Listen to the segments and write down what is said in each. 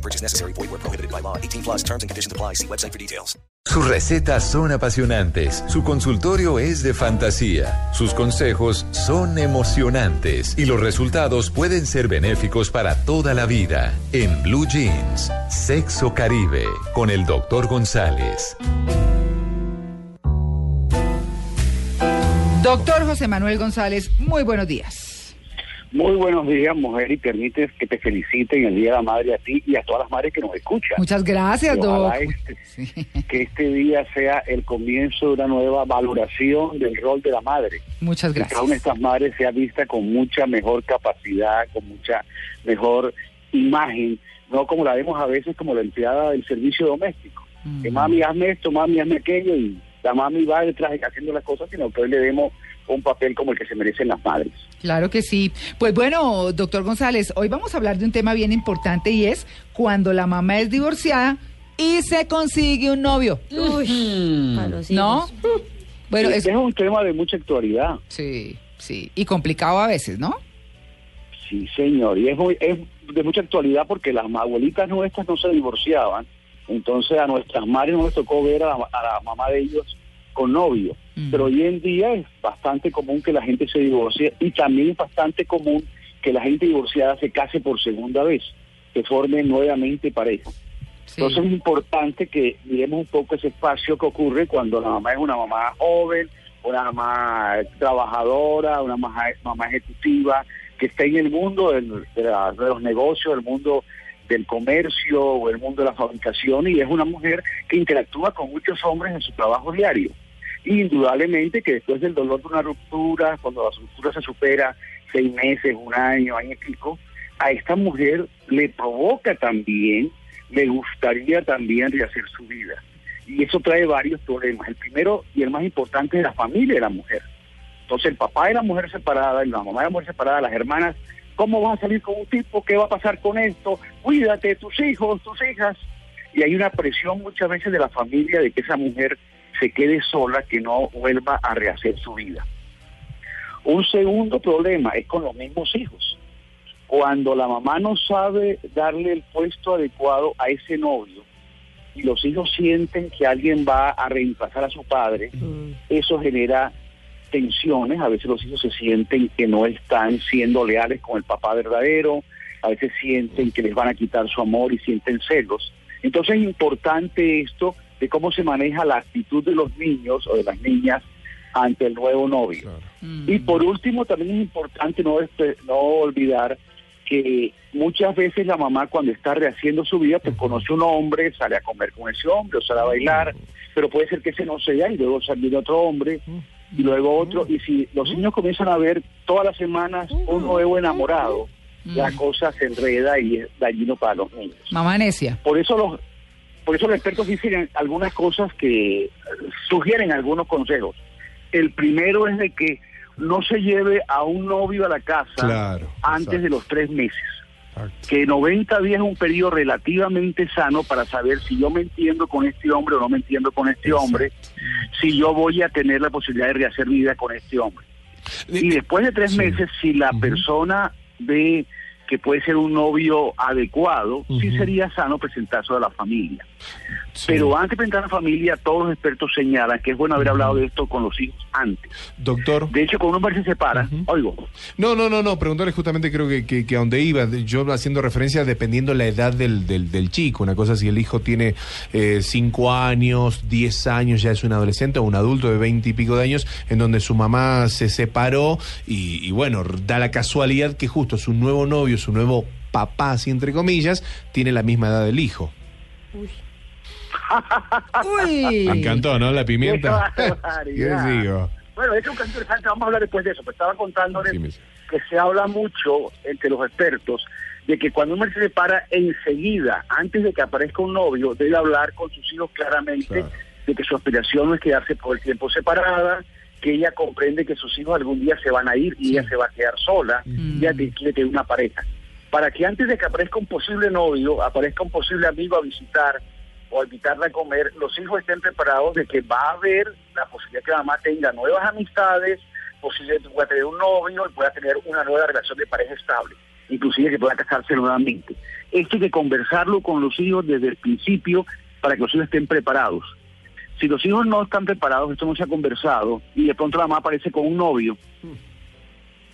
No purchase necessary. Void where prohibited by law. 18 plus terms and conditions apply. See website for details. Sus recetas son apasionantes, su consultorio es de fantasía, sus consejos son emocionantes y los resultados pueden ser benéficos para toda la vida. En Blue Jeans, Sexo Caribe, con el Dr. González. Doctor José Manuel González, muy buenos días. Muy buenos días, mujer, y permites que te felicite en el Día de la Madre a ti y a todas las madres que nos escuchan. Muchas gracias, Doc. este- que este día sea el comienzo de una nueva valoración del rol de la madre. Muchas Que cada una de gracias. estas madres sea vista con mucha mejor capacidad, con mucha mejor imagen, no como la vemos a veces como la empleada del servicio doméstico. Que mami, hazme esto, mami, hazme aquello, y la mami va detrás haciendo las cosas, sino que hoy le demos un papel como el que se merecen las madres. Claro que sí. Pues bueno, doctor González, hoy vamos a hablar de un tema bien importante y es cuando la mamá es divorciada y se consigue un novio. Uy, ¿No? Bueno, es... es un tema de mucha actualidad. Sí, sí. Y complicado a veces, ¿no? Sí, señor, y es, muy- es de mucha actualidad porque las abuelitas nuestras no se divorciaban, entonces a nuestras madres no les tocó ver a la, a la mamá de ellos con novio, Mm. pero hoy en día es bastante común que la gente se divorcie y también es bastante común que la gente divorciada se case por segunda vez, que formen nuevamente pareja. Sí. Entonces es importante que miremos un poco ese espacio que ocurre cuando la mamá es una mamá joven, una mamá trabajadora, una mamá, mamá ejecutiva, que está en el mundo del- de, la- de los negocios, el mundo del comercio o el mundo de la fabricación y es una mujer que interactúa con muchos hombres en su trabajo diario. Y indudablemente que después del dolor de una ruptura, cuando la ruptura se supera seis meses, un año, año y pico, a esta mujer le provoca también, le gustaría también rehacer su vida. Y eso trae varios problemas. El primero y el más importante es la familia de la mujer. Entonces el papá de la mujer separada, la mamá de la mujer separada, las hermanas, ¿cómo vas a salir con un tipo? ¿Qué va a pasar con esto? Cuídate, tus hijos, tus hijas. Y hay una presión muchas veces de la familia de que esa mujer se quede sola, que no vuelva a rehacer su vida. Un segundo problema es con los mismos hijos. Cuando la mamá no sabe darle el puesto adecuado a ese novio y los hijos sienten que alguien va a reemplazar a su padre, eso genera tensiones, a veces los hijos se sienten que no están siendo leales con el papá verdadero, a veces sienten que les van a quitar su amor y sienten celos. Entonces es importante esto de cómo se maneja la actitud de los niños o de las niñas ante el nuevo novio. Y por último, también es importante no, no olvidar que muchas veces la mamá cuando está rehaciendo su vida, pues conoce un hombre, sale a comer con ese hombre o sale a bailar, pero puede ser que ese no sea y luego sale otro hombre y luego otro. Y si los niños comienzan a ver todas las semanas un nuevo enamorado, la cosa se enreda y es dañino para los niños. Mamá necia. Por eso los por eso los expertos dicen algunas cosas que sugieren algunos consejos. El primero es de que no se lleve a un novio a la casa Claro, antes exacto. de los tres meses. Exacto. Que 90 días es un periodo relativamente sano para saber si yo me entiendo con este hombre o no me entiendo con este Exacto. hombre, si yo voy a tener la posibilidad de rehacer vida con este hombre. Y después de tres Sí. meses, si la persona ve que puede ser un novio adecuado, sí Ujú. sería sano presentarse a la familia. Sí. Pero antes de presentar a la familia, todos los expertos señalan que es bueno haber hablado de esto con los hijos antes. Doctor. De hecho, cuando un hombre se separa, oigo, No, no, no, no, preguntarle justamente creo que, que, que a donde iba, yo haciendo referencia dependiendo la edad del, del, del chico, una cosa si el hijo tiene eh, cinco años, diez años, ya es un adolescente o un adulto de veinte y pico de años, en donde su mamá se separó y, y bueno, da la casualidad que justo su nuevo novio, su nuevo papá, así entre comillas, tiene la misma edad del hijo. Uy. Me encantó, ¿no? La pimienta. Qué ¿Qué barbaridad. les digo? Bueno, es un caso interesante, vamos a hablar después de eso, pero estaba contándoles Sí, que se habla mucho entre los expertos de que cuando un hombre se separa enseguida, antes de que aparezca un novio, debe hablar con sus hijos claramente de que su aspiración no es quedarse por el tiempo separada, que ella comprende que sus hijos algún día se van a ir y ella se va a quedar sola, y ella quiere tener una pareja. Para que antes de que aparezca un posible novio, aparezca un posible amigo a visitar o invitarla a comer, los hijos estén preparados de que va a haber la posibilidad que la mamá tenga nuevas amistades, posiblemente pueda tener un novio y pueda tener una nueva relación de pareja estable, inclusive que pueda casarse nuevamente. Esto hay que conversarlo con los hijos desde el principio para que los hijos estén preparados. Si los hijos no están preparados, esto no se ha conversado y de pronto la mamá aparece con un novio,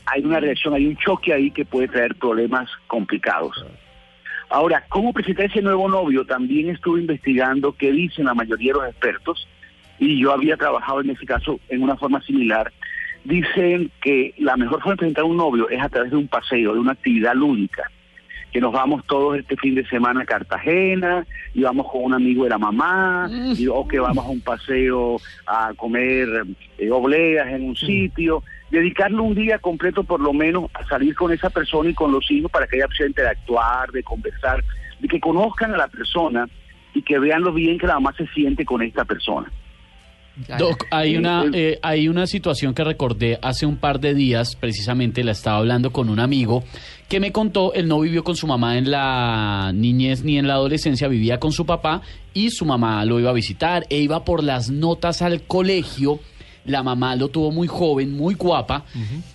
hay una reacción, hay un choque ahí que puede traer problemas complicados. Ahora, ¿cómo presentar ese nuevo novio? También estuve investigando qué dicen la mayoría de los expertos y yo había trabajado en ese caso en una forma similar. Dicen que la mejor forma de presentar un novio es a través de un paseo, de una actividad lúdica que nos vamos todos este fin de semana a Cartagena y vamos con un amigo de la mamá y- o que vamos a un paseo a comer eh, obleas en un sitio dedicarle un día completo por lo menos a salir con esa persona y con los hijos para que haya opción de interactuar, de conversar, de que conozcan a la persona y que vean lo bien que la mamá se siente con esta persona. Doc, hay una, el- eh, hay una situación que recordé hace un par de días, precisamente la estaba hablando con un amigo que me contó, él no vivió con su mamá en la niñez ni en la adolescencia, vivía con su papá y su mamá lo iba a visitar e iba por las notas al colegio, la mamá lo tuvo muy joven, muy guapa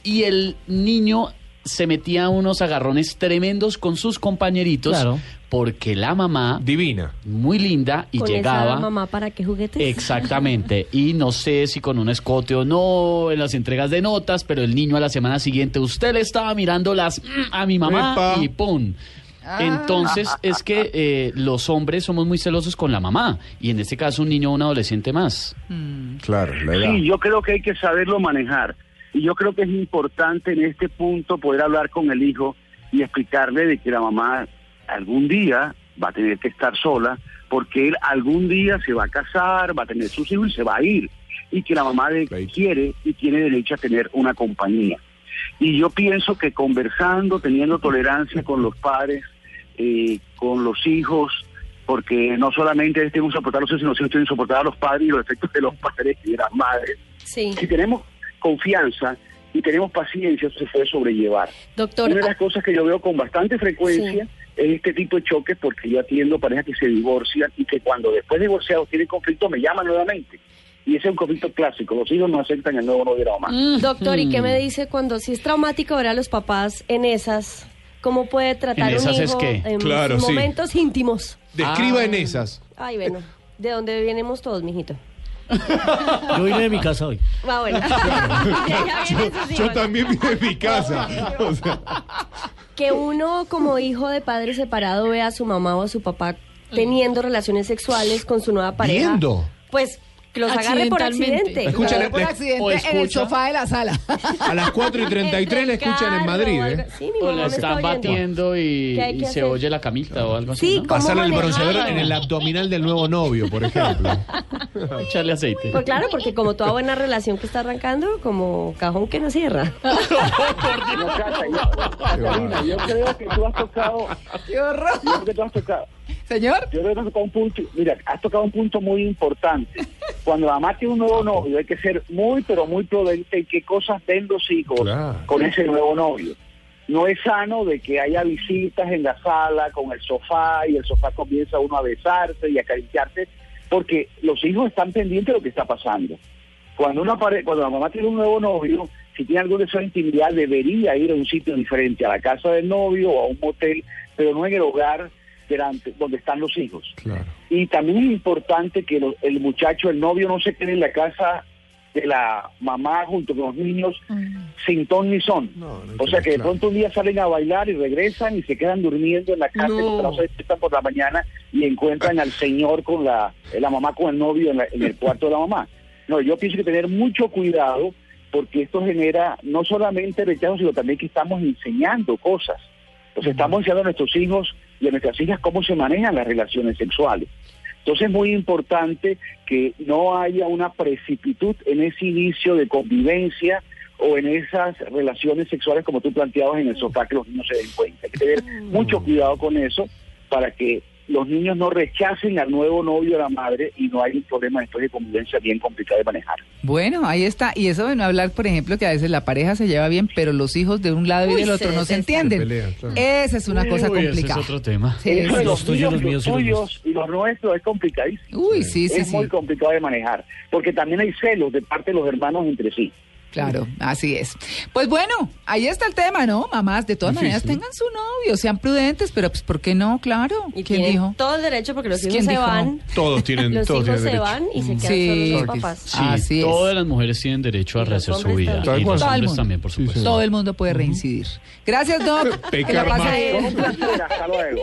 y el niño se metía a unos agarrones tremendos con sus compañeritos Claro. porque la mamá, Divina. muy linda, y con llegaba... esa mamá para qué juguetes. Exactamente. Y no sé si con un escote o no en las entregas de notas, pero el niño a la semana siguiente, usted le estaba mirando las mm, a mi mamá Epa. y ¡pum! Entonces es que eh, los hombres somos muy celosos con la mamá y en este caso un niño o un adolescente más. Claro, la edad. Sí, yo creo que hay que saberlo manejar. Y yo creo que es importante en este punto poder hablar con el hijo y explicarle de que la mamá algún día va a tener que estar sola porque él algún día se va a casar, va a tener sus hijos y se va a ir. Y que la mamá de- Right. quiere y tiene derecho a tener una compañía. Y yo pienso que conversando, teniendo tolerancia con los padres, eh, con los hijos, porque no solamente ellos tienen que soportar a los hijos, sino tienen que soportar a los padres y los efectos de los padres y de las madres. Sí. Si tenemos confianza y tenemos paciencia, eso se puede sobrellevar. Doctor, Una de las cosas que yo veo con bastante frecuencia es este tipo de choques porque yo atiendo parejas que se divorcian y que cuando después de divorciados tienen conflicto me llaman nuevamente. Y ese es un conflicto clásico. Los hijos no aceptan el nuevo novio de la mamá. doctor, ¿y Mm. qué me dice cuando si es traumático ver a los papás en esas? ¿Cómo puede tratar ¿En un esas es hijo qué? en Claro, sí. momentos íntimos? Describa Ah. en esas. Ay, bueno, ¿de dónde venimos todos, mijito? Yo vine de mi casa hoy. Ah, bueno. Yo también vine de mi casa. O sea, Que uno como hijo de padre separado vea a su mamá o a su papá teniendo relaciones sexuales con su nueva pareja. ¿Viendo? Pues que los agarre por Accidentalmente. accidente. Escucha, Claro, le- por accidente o en el escucha. sofá de la sala. a las 4 y 33 la escuchan en Madrid, ¿eh? Sí, mi O la están batiendo y, ¿Qué hay y que se oye la camita o algo así. Sí, ¿no? ¿cómo Pasarle el bronceador en el abdominal del nuevo novio, por ejemplo. Echarle aceite. Pues claro, porque como toda buena relación que está arrancando, como cajón que no cierra. No, Cata, yo- Catalina, yo creo que tú has tocado, ¡Qué horror! yo creo que tú has tocado, Señor. yo creo que has tocado un punto, mira, has tocado un punto muy importante. Cuando la mamá tiene un nuevo novio, hay que ser muy, pero muy prudente en qué cosas ven los hijos Claro. con ese nuevo novio. No es sano de que haya visitas en la sala con el sofá y el sofá comienza uno a besarse y a acariciarse, porque los hijos están pendientes de lo que está pasando. Cuando una pare- cuando la mamá tiene un nuevo novio, si tiene algo de esa intimidad, debería ir a un sitio diferente, a la casa del novio o a un motel, pero no en el hogar donde están los hijos. Claro. Y también es importante que lo- el muchacho, el novio, no se quede en la casa de la mamá junto con los niños sin ton ni son. No, no hay o sea que de pronto un día salen a bailar y regresan y se quedan durmiendo en la casa, No. y no se despiertan por la mañana y encuentran al señor con la, la mamá con el novio en, la- en el cuarto de la mamá. No, yo pienso que tener mucho cuidado porque esto genera no solamente rechazo, sino también que estamos enseñando cosas. Entonces estamos enseñando a nuestros hijos y a nuestras hijas cómo se manejan las relaciones sexuales. Entonces es muy importante que no haya una precipitud en ese inicio de convivencia o en esas relaciones sexuales como tú planteabas en el sofá que los niños se den cuenta. Hay que tener mucho cuidado con eso para que los niños no rechacen al nuevo novio de la madre y no hay un problema después de convivencia bien complicado de manejar. Bueno, ahí está. Y eso de no hablar, por ejemplo, que a veces la pareja se lleva bien, pero los hijos de un lado y del otro se no se entienden. Claro. Esa es una cosa ese complicada. es otro tema. Sí, Eso de sí. los, Los tuyos, los míos los y los tuyos y los nuestros es complicadísimo. Uy, sí, sí, es sí. muy complicado de manejar, porque también hay celos de parte de los hermanos entre sí. Claro, así es. Pues bueno, ahí está el tema, ¿no? Mamás, de todas maneras tengan su novio, sean prudentes, pero pues ¿por qué no? Claro. Y ¿Quién tienen dijo? todo el derecho porque los ¿Quién hijos se dijo van. Todos tienen, Los todos hijos tienen se derecho. van y se quedan Sí. solo los papás. Sí, Así es. todas las mujeres tienen derecho a rehacer su vida. también. Y cual. los Todo el hombres mundo. también, por Sí, supuesto. Todo el mundo puede reincidir. Gracias, Doc. Que la Pecar pase bien. Hasta luego.